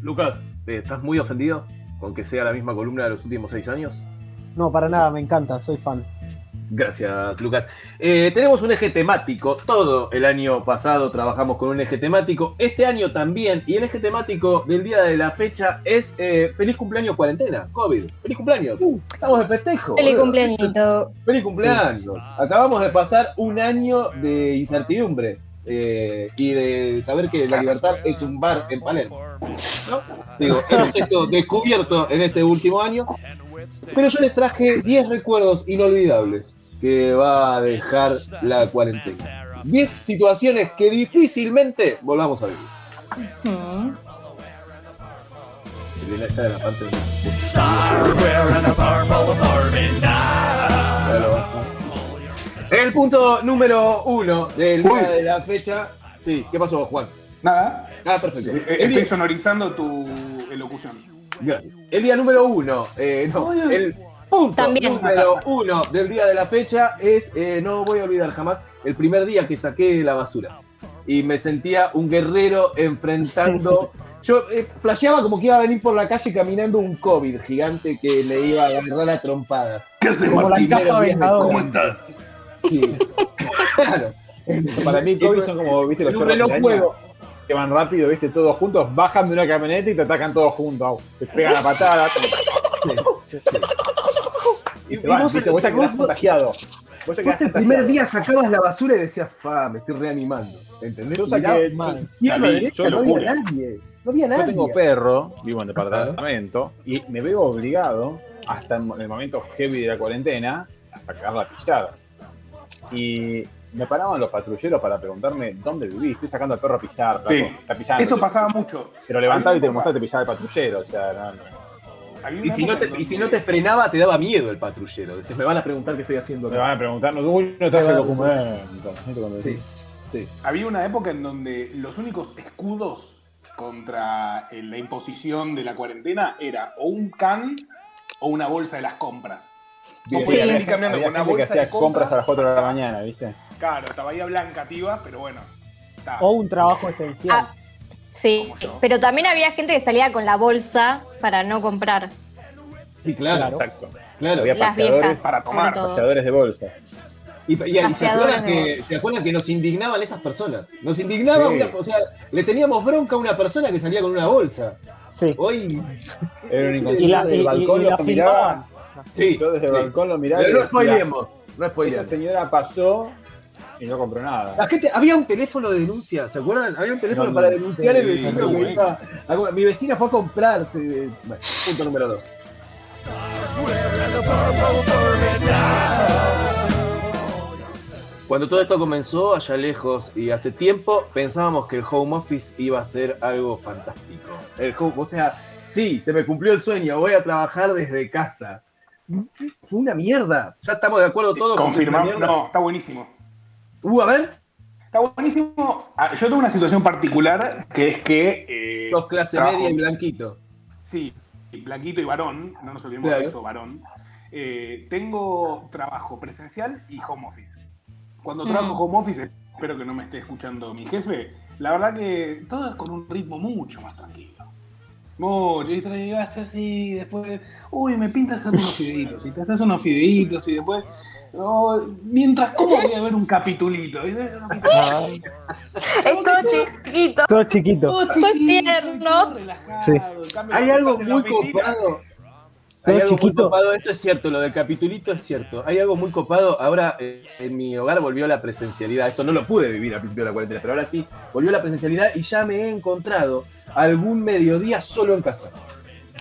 Lucas, eh, ¿estás muy ofendido con que sea la misma columna de los últimos seis años? No, para nada, me encanta, soy fan. Gracias, Lucas. Eh, tenemos un eje temático. Todo el año pasado trabajamos con un eje temático. Este año también. Y el eje temático del día de la fecha es eh, Feliz cumpleaños cuarentena, COVID. Feliz cumpleaños. Uh. Estamos de festejo. Feliz cumpleañito. Feliz cumpleaños. Acabamos de pasar un año de incertidumbre eh, y de saber que la libertad es un bar en Palermo. ¿no? Digo, hemos esto descubierto en este último año. Pero yo les traje 10 recuerdos inolvidables que va a dejar la cuarentena. 10 situaciones que difícilmente volvamos a vivir. El de la- esta de la parte de- El punto número uno del día de la fecha. Sí, ¿qué pasó, Juan? Nada. Ah, perfecto. Eh, El Estoy día- sonorizando tu elocución. Gracias. El día número uno, eh, no, Ay, el punto También. número uno del día de la fecha es, eh, no voy a olvidar jamás, el primer día que saqué la basura. Y me sentía un guerrero enfrentando. Yo eh, flasheaba como que iba a venir por la calle caminando un COVID gigante que le iba a agarrar a trompadas. ¿Qué haces, la Martín? ¿Cómo estás? Sí. claro. Para mí, COVID son como, viste, los chorros de que van rápido, viste, todos juntos, bajan de una camioneta y te atacan todos juntos. au. Te pegan la patada. Y Y se van, viste, vos ya quedás vos- contagiado. Vos Vos el primer día sacabas la basura y decías, fa, me estoy reanimando. ¿Entendés? Yo saqué- mal. yo no había locura. nadie. No había Yo nadie. tengo perro, vivo en departamento, y me veo obligado, hasta en el momento heavy de la cuarentena, a sacar la pillada. Y me paraban los patrulleros para preguntarme dónde vivís. Estoy sacando al perro a flaco. Sí. Eso pasaba mucho. Pero levantaba y te mostraba te pillaba el patrullero. O sea, no, no. Había Y si, no te, y si no te frenaba, te daba miedo el patrullero. Decías, me van a preguntar qué estoy haciendo Me van a preguntar, no, uy, no traje el documento. Había una época en donde los únicos escudos contra eh, la imposición de la cuarentena era o un can o una bolsa de las compras. Bien, Sí. ir cambiando Había con una que hacía compras a las 4 de la mañana, ¿viste? Claro, estaba ahí blanca, tiba, pero bueno. está. O un trabajo esencial. Ah, sí, pero también había gente que salía con la bolsa para no comprar. Sí, claro. Claro. Exacto. claro. Había Las paseadores, para tomar, paseadores de bolsa. Y, y- y se, acuerdan que, se acuerdan que nos indignaban esas personas. Nos indignaba, Sí. una- o sea, le teníamos bronca a una persona que salía con una bolsa. Sí. Hoy, Era un Y la, del balcón y lo la miraba. filmaban. Sí, Yo desde el sí. balcón lo miraba Pero no spoilemos, no esa spoilemos. señora pasó y no compró nada. La gente, había un teléfono de denuncia, ¿se acuerdan? Había un teléfono No, para denunciar sí, el vecino que iba a- Mi vecina fue a comprarse. Bueno, punto número dos. Cuando todo esto comenzó allá lejos y hace tiempo, pensábamos que el home office iba a ser algo fantástico. El home- o sea, sí, se me cumplió el sueño, voy a trabajar desde casa. Fue una mierda. Ya estamos de acuerdo todos. Confirmamos. No, está buenísimo. Uh, a ver, Está buenísimo. Ah, Yo tengo una situación particular que es que. eh, dos clase trabajo- media y blanquito. Sí, blanquito y varón, no nos olvidemos Claro. de eso, varón. Eh, tengo trabajo presencial y home office. Cuando Mm. trabajo home office, espero que no me esté escuchando mi jefe, la verdad que todo es con un ritmo mucho más tranquilo. Mucho, y te haces así, después, uy, me pinta hacer unos fideitos, y te haces unos fideitos, y después, no, mientras como voy a ver un capitulito, capitulito. Ah, Es todo chiquito. todo chiquito. Todo chiquito, tierno. todo relajado, Sí. Hay algo muy copado. Hay algo muy copado, esto es cierto, lo del capitulito es cierto. Hay algo muy copado. Ahora eh, en mi hogar volvió la presencialidad. Esto no lo pude vivir al principio de la cuarentena, pero ahora sí, volvió la presencialidad y ya me he encontrado algún mediodía solo en casa.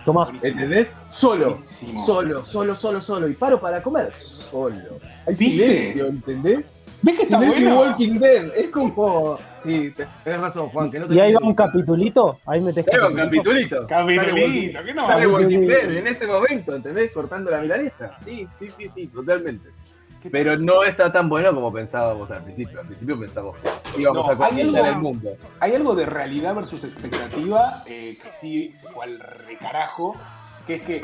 Tomá. Buenísimo. ¿Entendés? Solo. Buenísimo. Solo, solo, solo, solo. Y paro para comer. Solo. Hay ¿Viste? silencio, ¿entendés? ¿Ves que está Silencio bueno? Walking Dead. Es como. Sí, tenés razón, Juan. Que no te Y ahí va un capitulito. Ahí metes Ahí va un capitulito. capitulito. ¿qué no? Sale Walking. Dead en ese momento, ¿entendés? Cortando la milanesa. Sí, sí, sí, sí, totalmente. Pero no está tan bueno como pensábamos al principio. Al principio pensamos que íbamos No, a conquistar el mundo. Hay algo de realidad versus expectativa eh, que sí se fue al recarajo, que es que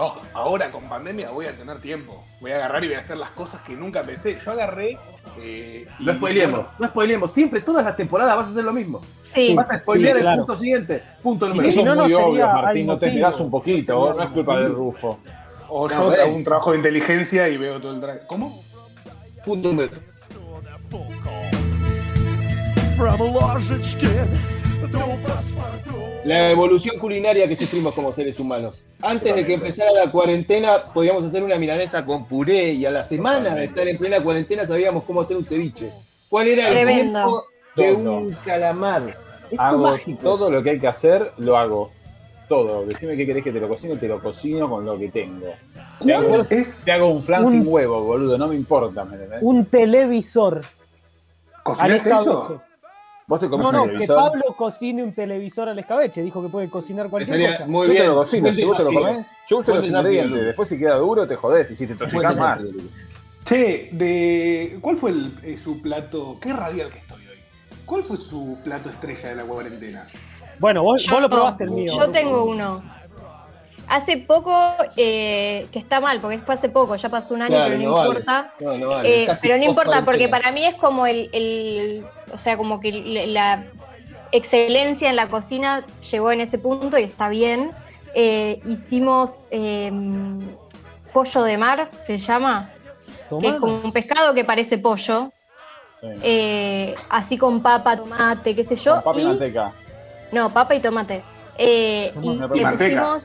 Ojo, ahora con pandemia voy a tener tiempo. Voy a agarrar y voy a hacer las cosas que nunca pensé. Yo agarré. Eh, No spoilemos, no spoilemos. Siempre, todas las temporadas vas a hacer lo mismo. Sí. Vas a spoilear sí, el claro. punto siguiente. Punto número si Eso es no muy obvio, Martín, no te mirás un poquito, no es culpa del Rufo. O yo hago un trabajo de inteligencia y veo todo el drag. ¿Cómo? Punto número. From la evolución culinaria que sufrimos como seres humanos. Antes de que empezara la cuarentena, podíamos hacer una milanesa con puré y a la semana de estar en plena cuarentena sabíamos cómo hacer un ceviche. ¿Cuál era el Tremendo. de un calamar? Hago todo lo que hay que hacer, lo hago. Todo. Decime qué querés que te lo cocine, te lo cocino con lo que tengo. Te hago, es te hago un flan sin huevo, boludo, no me importa. ¿me un televisor. ¿Cocinaste eso? Vos te comes No, un no, que televisor. Pablo cocine un televisor al escabeche. Dijo que puede cocinar cualquier Estaría cosa. muy yo bien. te lo cocino, si vos te lo comés, yo uso los ingredientes. Después si queda duro, te jodés. Y si te intoxicás más. Che, de, ¿cuál fue el- eh, su plato? Qué radial que estoy hoy. ¿Cuál fue su plato estrella de la cuarentena? Bueno, vos, vos lo probaste el mío. Yo tengo uno. Hace poco, eh, que está mal, porque fue hace poco, ya pasó un año, Claro, pero no, no vale. importa. No, no vale, Eh, pero no importa, porque para mí es como el, el- o sea, como que la excelencia en la cocina llegó en ese punto y está bien. Eh, hicimos eh, pollo de mar, se llama, que es como un pescado que parece pollo, eh, así con papa, tomate, qué sé yo. Con papa y y- manteca. no, papa y tomate. Eh, y le pusimos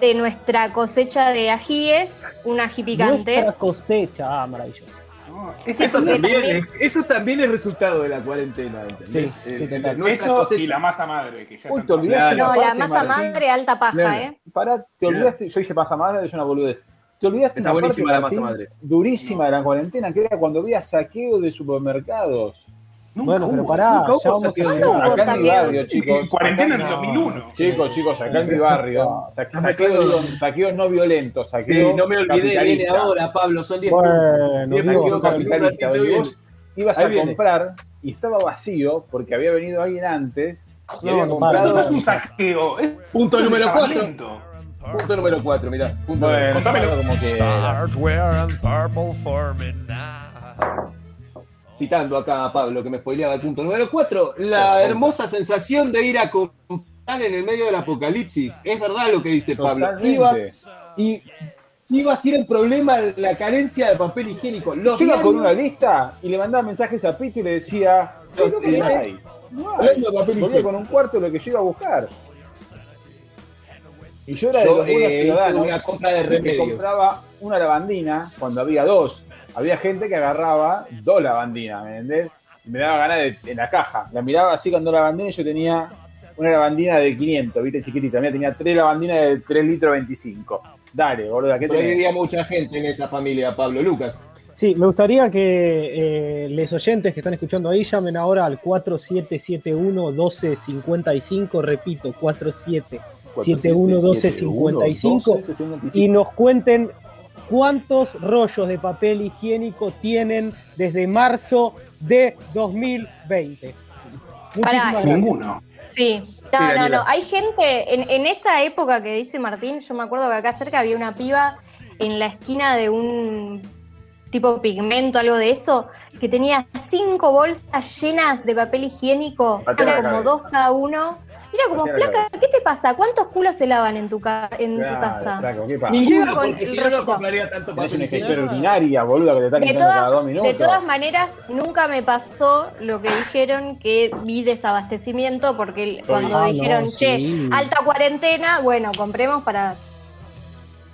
de nuestra cosecha de ajíes un ají picante. Nuestra cosecha. Ah, maravilloso. No, Eso también, también- es, eso también es resultado de la cuarentena. ¿entendés? Sí, El- sí, el- Eso y la masa madre, que ya Uy, te olvidaste No, la masa Martín. madre alta paja, Claro. ¿eh? Pará, te olvidaste, yo hice masa madre, es una boludez. Te olvidaste Está una buenísima parte, la masa Martín, madre. durísima de la cuarentena, que era cuando había saqueo de supermercados. Nunca Bueno, pero pará, nunca hubo ya vamos a saqueo de llegar. ¿Cuándo hubo Acá en mi barrio, chicos. En cuarentena en el Acá- 2001. Chicos, chicos, acá en mi barrio, saqueo, digo, saqueo no violento, Sí, saqueo no me olvidé, viene ahora, Pablo, son 10 Bueno, Saqueo capitalista, vos ibas Ahí a viene. comprar y estaba vacío porque había venido alguien antes y No, había no comprado. Eso no es un saqueo. Es Punto número cuatro. desarmamiento. Punto número 4, mirá. Punto Bueno, número Contámelo. como que Start wearing purple for me now. Citando acá a Pablo que me spoileaba el punto número 4, la hermosa sensación de ir a comprar en el medio del apocalipsis. Es verdad lo que dice Pablo. Ibas y iba a ser el problema la carencia de papel higiénico. Los Yo iba con una lista y le mandaba mensajes a Pito y le decía, "Ay, no, Eh, no hay, no hay". de papel higiénico. con un cuarto de lo que yo iba a buscar. Y yo era de Yo, los buenos eh, una compra de remedios. compraba una lavandina cuando había dos. Había gente que agarraba dos lavandinas, ¿me entendés? Y me daba ganas de, en la caja. La miraba así con dos lavandinas y yo tenía una lavandina de 500, ¿viste? Chiquitita. Mira, tenía tres lavandinas de 3 litros 25. Dale, boludo, ¿qué Pero tenés? vivía mucha gente en esa familia, Pablo Lucas. Sí, me gustaría que eh, los oyentes que están escuchando ahí llamen ahora al 4771-1255, repito, 4771-1255 y nos cuenten cuántos rollos de papel higiénico tienen desde marzo de 2020. Muchísimas Pará, gracias. Ninguno. Sí. No, Sí, no, no. Hay gente, en, en esa época que dice Martín, yo me acuerdo que acá cerca había una piba en la esquina de un tipo pigmento, algo de eso, que tenía cinco bolsas llenas de papel higiénico, Patea la era como cabeza. dos cada uno. Era como, flaca, ¿qué te pasa? ¿Cuántos culos se lavan en tu, ca- en tu Claro, casa? flaco, ¿qué pasa? Ninguno, con porque el si no, no compraría tanto papel una infección urinaria, boluda, que te están De quitando cada dos todas, minutos. de todas maneras, nunca me pasó lo que dijeron que vi desabastecimiento, porque cuando Ah, no, dijeron, che, sí. alta cuarentena, bueno, compremos para...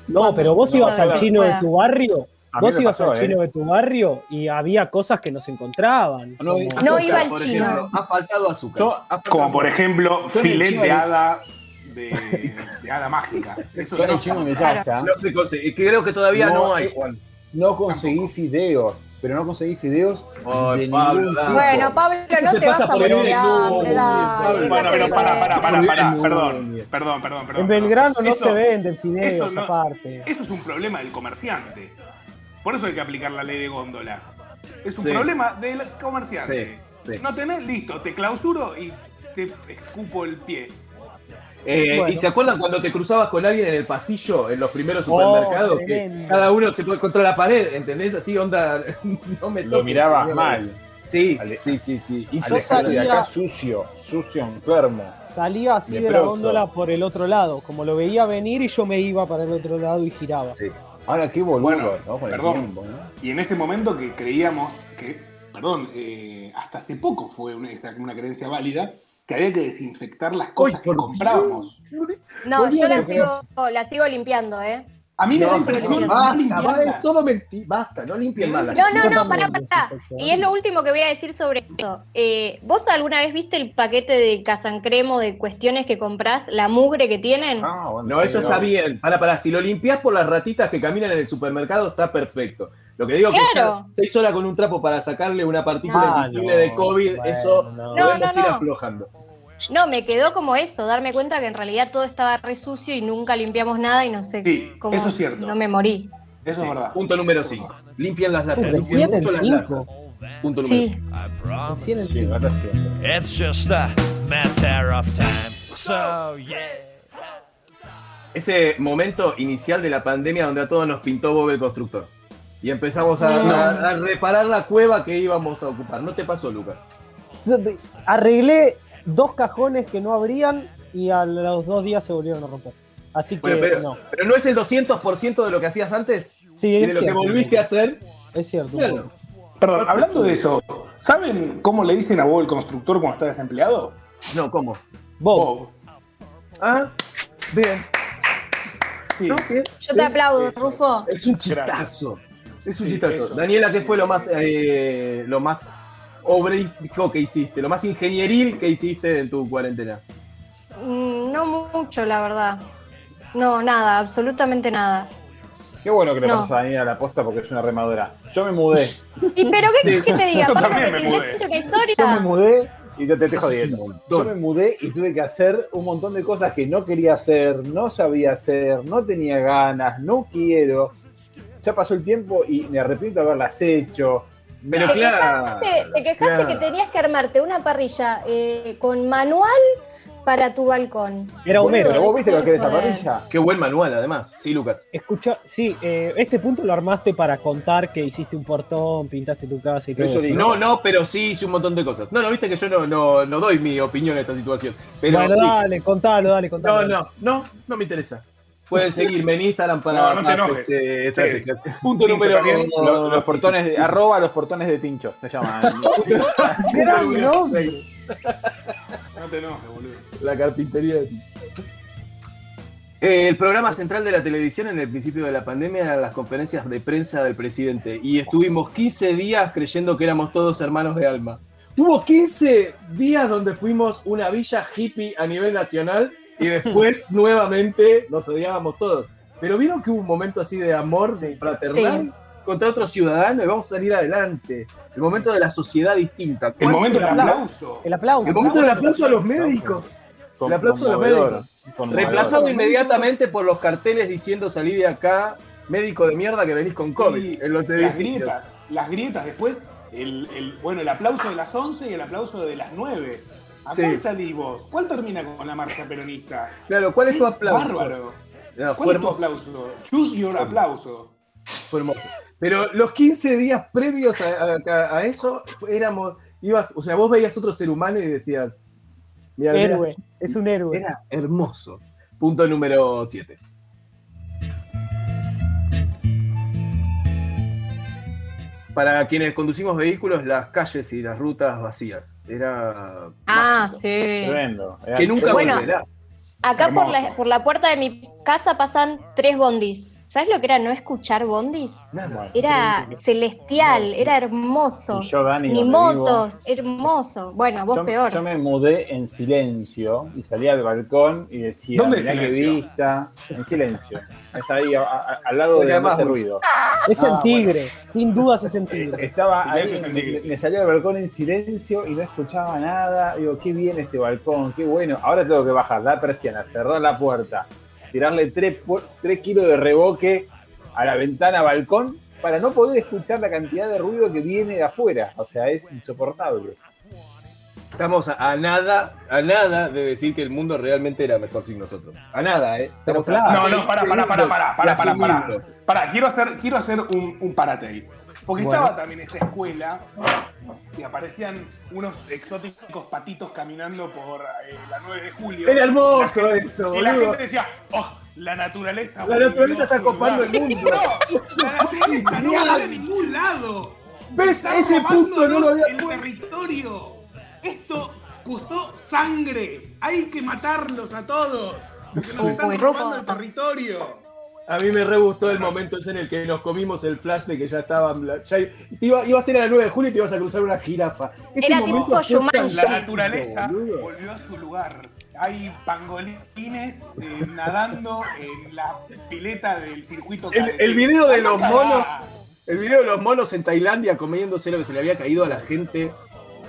No, pero vos No, ibas no, al no, chino de tu barrio, vos ibas pasó, al ¿eh? chino de tu barrio y había cosas que no se encontraban. No, como- y- No Azúcar, iba al por chino. ejemplo. Ha faltado azúcar. Yo- Ha faltado Como por ejemplo, filet de hada de, de hada mágica. Eso Yo no el chino de casa No se consigue. Creo que todavía no, No, hay, eh, Juan. no conseguí fideos, pero no conseguí fideos Ay, de Pablo. Bueno, Pablo, no te te, pasa vas a morir de hambre, dale. Bueno, para, para, para, para, perdón, perdón, perdón, perdón. En. Belgrano no Eso- se venden fideos eso no- aparte. Eso es un problema del comerciante. Por eso hay que aplicar la ley de góndolas. Es un Sí. problema del comerciante. Sí, sí. No tenés, listo, te clausuro y te escupo el pie. Eh, Bueno. ¿Y se acuerdan cuando te cruzabas con alguien en el pasillo, en los primeros Oh, supermercados? que cada uno se pone contra la pared, ¿entendés? Así, onda, no me Lo toques, miraba señor. mal. Sí, Ale- sí, sí, sí. Y yo Alejandro de salía- acá sucio, sucio, enfermo. Salía así de la góndola por el otro lado, como lo veía venir y yo me iba para el otro lado y giraba. Sí. Ahora qué boludo, Bueno, ¿no? Con el perdón. tiempo, ¿no? Y en ese momento que creíamos que, perdón, eh, hasta hace poco fue una, creencia válida, que había que desinfectar las cosas que comprábamos. No, yo a la decir- sigo, la sigo limpiando, ¿eh? A mí me da No, impresión basta, basta, todo mentira, basta, no limpien más las No, no, no, pará, pará. Y es lo último que voy a decir sobre esto. Eh, ¿Vos alguna vez viste el paquete de Casancremo de cuestiones que comprás? La mugre que tienen. Ah, bueno, No, eso está bien. Para, para, si lo limpias por las ratitas que caminan en el supermercado, está perfecto. Lo que digo es que Claro. estar seis horas con un trapo para sacarle una partícula Ah, invisible no, de COVID, bueno, eso no. podemos No, no, ir no. aflojando. No, me quedó como eso, darme cuenta que en realidad todo estaba re sucio y nunca limpiamos nada y no sé Sí, cómo. eso es cierto. No me morí. Eso Sí. es verdad. Punto número 5. Limpian las latas. Limpien recién mucho las cinco. latas. Punto número Sí. 5. Recién el Sí, cinco. no está haciendo. It's just a matter of time. So, yeah. Ese momento inicial de la pandemia donde a todos nos pintó Bob el constructor. Y empezamos a, No. a- a reparar la cueva que íbamos a ocupar. ¿No te pasó, Lucas? Arreglé dos cajones que no abrían y a los dos días se volvieron a romper. Así que Bueno, pero, no. pero no es el 200% de lo que hacías antes Sí, es de lo que cierto. volviste a hacer. Es cierto. Claro. Perdón, hablando de eso, ¿saben cómo le dicen a Bob el constructor cuando está desempleado? No, ¿cómo? Bob, Bob. Ah, bien. Sí. No, bien. Yo te aplaudo, Eso. Rufo. Es un Gracias. chistazo. Es un Sí, chistazo. eso. Daniela, ¿qué fue lo más, eh, lo más obrístico que hiciste? Lo más ingenieril que hiciste en tu cuarentena. Mm, No mucho, la verdad. No, nada, absolutamente nada. Qué bueno que le No. pasas a Daniela la posta porque es una remadora. Yo me mudé. ¿Y pero qué, qué te diga? Yo también me mudé. Yo me historia? mudé y te, te es jodiendo. Yo me mudé y tuve que hacer un montón de cosas que no quería hacer, no sabía hacer, no tenía ganas, no quiero. Ya pasó el tiempo y me arrepiento de haberlas hecho. Pero Te claro. quejaste, te quejaste claro. que tenías que armarte una parrilla eh, con manual para tu balcón. era Homero. Pero vos viste lo que es esa parrilla. Qué buen manual, además. Sí, Lucas. Escucha, sí, eh, este punto lo armaste para contar que hiciste un portón, pintaste tu casa y todo Eso. No, no, pero sí hice un montón de cosas. No, no, viste que yo no, no, no doy mi opinión en esta situación. Pero bueno, sí. dale, contalo, dale, No, contalo. no, no, no me interesa. Pueden seguirme en Instagram para No, no más, este, Sí. Punto número también. Los, los portones de, arroba los portones de Tincho, se llaman. Gran nombre. No te enojes, boludo. La carpintería de ti. Eh, el programa central de la televisión en el principio de la pandemia eran las conferencias de prensa del presidente y estuvimos 15 días creyendo que éramos todos hermanos de alma. Hubo 15 días donde fuimos una villa hippie a nivel nacional y después nuevamente nos odiábamos todos. Pero vieron que hubo un momento así de amor fraternal Sí. contra otro ciudadano y vamos a salir adelante. El momento de la sociedad distinta. El momento del aplauso. aplauso. El aplauso. El momento del aplauso a los médicos. Con- El aplauso de los médicos. Reemplazado inmediatamente por los carteles diciendo salí de acá, médico de mierda que venís con COVID Sí, en los las grietas, las grietas después, el, el- bueno, el aplauso de las 11 y el aplauso de las 9. ¿A Sí. cuál salís vos? ¿Cuál termina con la marcha peronista? Claro, ¿cuál es tu aplauso? Bárbaro. No, ¿Cuál fue es tu hermoso, aplauso? Choose your aplauso. fue hermoso. Pero los 15 días previos a, a- a eso éramos, ibas, o sea, vos veías otro ser humano y decías, mira, mira, Héroe, es un héroe. era hermoso. Punto número 7. Para quienes conducimos vehículos, las calles y las rutas vacías. Era. Ah, mágico. sí. Tremendo. Era- Que nunca Bueno, volverá. Acá por la, por la puerta de mi casa pasan tres bondis. ¿Sabes lo que era no escuchar bondis? Nada. Era celestial, era hermoso. Y yo, Dani, Ni motos, hermoso. Bueno, vos yo, peor. yo me mudé en silencio y salí al balcón y decía, ¿Dónde mirá qué silencio? vista. En silencio. Es ahí, a- a- al lado Se de llama ese mucho. ruido. Es Ah, el tigre, sin dudas es el tigre. Estaba ahí, es el tigre. me, me salí al balcón en silencio y no escuchaba nada. Digo, qué bien este balcón, qué bueno. Ahora tengo que bajar la persiana, cerrar la puerta, tirarle 3 kilos de reboque a la ventana balcón para no poder escuchar la cantidad de ruido que viene de afuera. O sea, es insoportable. Estamos a, a nada, a nada de decir que el mundo realmente era mejor sin nosotros. A nada, ¿eh? Estamos a- No, no, para, para, para, para, para, para, para. quiero hacer, quiero hacer un, un parate ahí. Porque Bueno. estaba también esa escuela y aparecían unos exóticos patitos caminando por eh, la 9 de julio. Era hermoso La gente- eso, Y la boludo. gente decía, oh, la naturaleza. La naturaleza está copando lugar". el mundo. No, la naturaleza no va de ningún lado. ¿Ves? Está Ese punto no lo había el puesto. territorio. Esto costó sangre. Hay que matarlos a todos. Porque nos están robando el territorio. A mí me rebustó el momento ese en el que nos comimos el flash de que ya estaban. Iba, iba, a ser a la 9 de julio y te ibas a cruzar una jirafa. Ese Era tipo La naturaleza volvió a su lugar. Hay pangolines eh, nadando en la pileta del circuito. El, video de los monos. El video de los monos en Tailandia comiéndose lo que se le había caído a la gente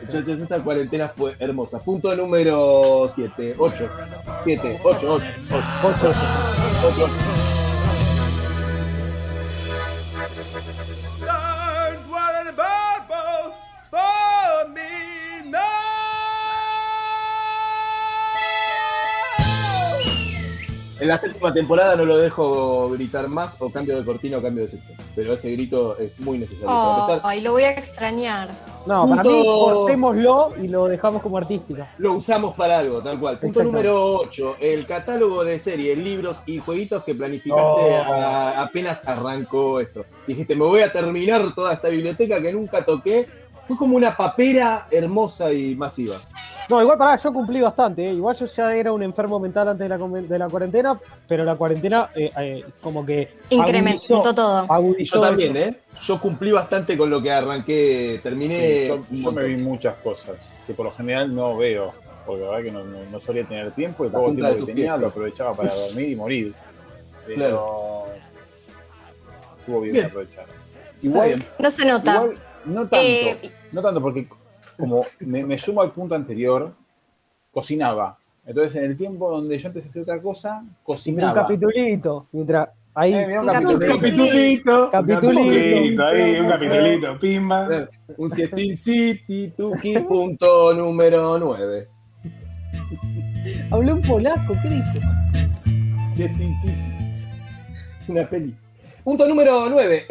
esta cuarentena fue hermosa. Punto número 7, 8, 7, 8, 8, 8, 8, 8. La séptima temporada no lo dejo gritar más o cambio de cortina o cambio de sección. Pero ese grito es muy necesario para empezar. Ay, lo voy a extrañar. No, para mí cortémoslo y lo dejamos como artística. Lo usamos para algo, tal cual. Punto número 8. El catálogo de series, libros y jueguitos que planificaste Oh. a- apenas arrancó esto. Dijiste, me voy a terminar toda esta biblioteca que nunca toqué. Fue como una papera hermosa y masiva. No, igual pará, yo cumplí bastante, ¿eh? igual yo ya era un enfermo mental antes de la, de la cuarentena, pero la cuarentena eh, eh, como que Incrementó agudizó- todo. agudizó Yo también, eso. ¿eh? Yo cumplí bastante con lo que arranqué, terminé. Sí, yo, me vi muchas cosas que por lo general no veo, porque la verdad que no, no- no solía tener tiempo y poco tiempo que tenía pies. lo aprovechaba para dormir y morir. Pero Claro. estuvo bien, Bien. aprovechar. Está Igual, bien. No se nota. igual, no tanto, Eh, no tanto porque como me, me sumo al punto anterior, cocinaba. Entonces en el tiempo donde yo empecé a hacer otra cosa, Un cocinaba. capitulito, mientras ahí Eh, mirá un Un capitulito. Capitulito. Capitulito. ahí, un capitulito, pimba. Un Sietin City, Tuki, punto número 9. hablé un polaco, ¿qué dijo? Sietin City. Una peli. Punto número 9.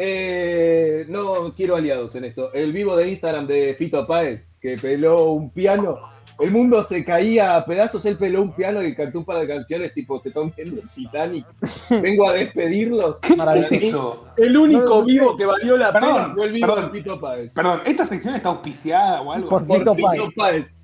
no quiero aliados en esto. El vivo de Instagram de Fito Páez, que peló un piano. El mundo se caía a pedazos, él peló un piano y cantó un par de canciones tipo se viendo el Titanic. Vengo a despedirlos. ¿Qué es eso? El único No, no sé. vivo que valió la Perdón, pena fue el vivo perdón. de Fito Páez. Perdón, ¿esta sección está auspiciada o algo Por? Fito Fito Páez.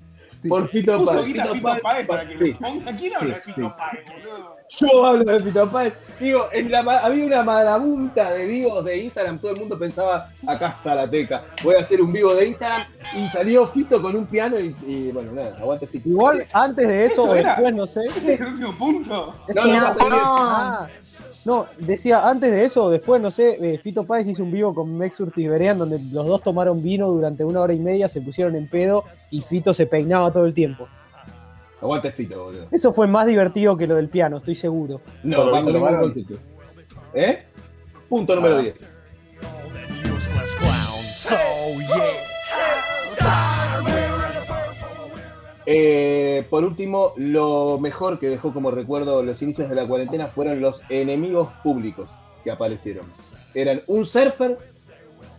Por Fito Puso Páez. Fito Páez para que sí. lo ponga. ¿Quién Sí, habla de Fito sí. Páez, boludo? Yo hablo de Fito Páez. Digo, en la, ma- había una marabunta de vivos de Instagram. Todo el mundo pensaba, acá está la teca. Voy a hacer un vivo de Instagram. Y salió Fito con un piano y, y, bueno, nada, aguante Fito. Igual antes de eso, Eso o era. después, no sé. ¿Ese es el último punto? Eso No, no, no. Ah, no, decía antes de eso o después, no sé, eh, Fito Páez hizo un vivo con Mex Urtis Berean donde los dos tomaron vino durante una hora y media, se pusieron en pedo y Fito se peinaba todo el tiempo. Aguante Fito, boludo. Eso fue más divertido que lo del piano, estoy seguro. No, Todo bajo ningún concepto. ¿Eh? Punto número Ah. 10. An useless clown. So Eh, por último, lo mejor que dejó como recuerdo los inicios de la cuarentena fueron los enemigos públicos que aparecieron. Eran un surfer,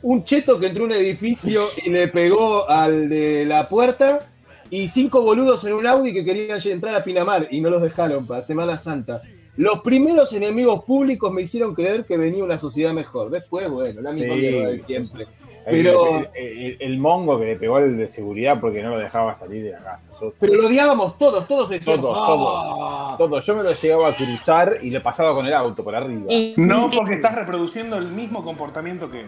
un cheto que entró a un edificio y le pegó al de la puerta, y cinco boludos en un Audi que querían entrar a Pinamar y no los dejaron para Semana Santa. Los primeros enemigos públicos me hicieron creer que venía una sociedad mejor. Después, bueno, la misma Sí. mierda de siempre. El- Pero- el, el- el mongo que le pegó al de seguridad porque no lo dejaba salir de la casa. Pero lo odiábamos todos, todos decíamos, Todos, "Ah". Todo, yo me lo llegaba a cruzar y le pasaba con el auto por arriba. No, porque estás reproduciendo el mismo comportamiento que él.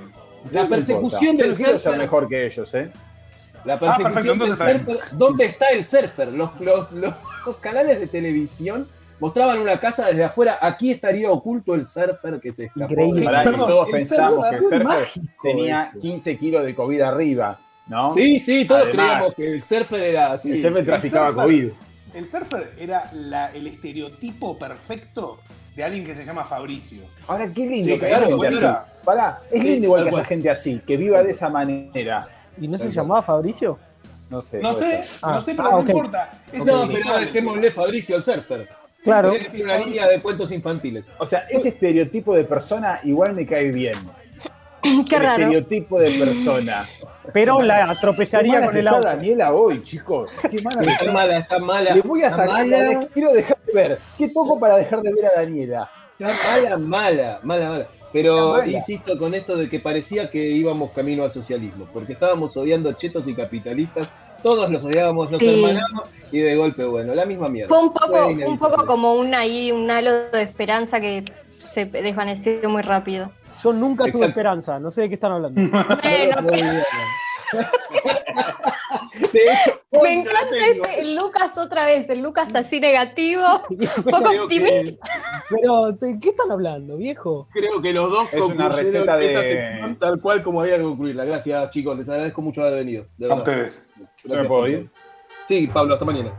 La persecución del Yo no quiero ser mejor que ellos, ¿eh? La Ah, del surfer. ¿Dónde está el surfer? Los, los- los- los canales de televisión mostraban una casa desde afuera. Aquí estaría oculto el surfer que se escapó. Increíble. Pará, Perdón, todos el pensamos que el surfer mágico tenía ese. 15 kilos de COVID arriba, ¿no? Sí, sí, todos Además, creíamos que el surfer era así. El surfer traficaba surfer- COVID. El surfer era la- el estereotipo perfecto de alguien que se llama Fabricio. Ahora, qué lindo Sí, que haya claro, gente así. Pará, es Sí, lindo igual que haya gente así, que viva de esa manera. ¿Y no se llamaba Fabricio? No sé. No sé, ser. no Ah, sé, pero ah, no ok. importa. Es No, el pero igual. dejémosle Fabricio el surfer. Claro. Es una línea de cuentos infantiles. O sea, ese estereotipo de persona igual me cae bien. Qué el raro. estereotipo de persona. Pero la atropellaría con el auto. Daniela hoy, chicos. Qué mala Está está. mala, está mala. Le voy a sacar. Quiero dejar de ver. ¿Qué toco para dejar de ver a Daniela? está mala, mala, mala, mala. Pero insisto con esto de que parecía que íbamos camino al socialismo, porque estábamos odiando chetos y capitalistas, todos los odiábamos, nos Sí. hermanamos y de golpe, bueno, la misma mierda. Fue un poco, Fue un poco como un ahí, un halo de esperanza que se desvaneció muy rápido. Yo nunca tuve Exacto. esperanza, no sé de qué están hablando. Bueno, De hecho, me encanta este, Lucas otra vez, el Lucas así negativo, poco optimista. que, Pero, ¿de qué están hablando, viejo? creo que los dos Es una receta de- esta sección tal cual como había que concluirla. Gracias, chicos, les agradezco mucho haber venido. De A ustedes. Gracias ¿Me puedo ir? Sí, Pablo, hasta mañana.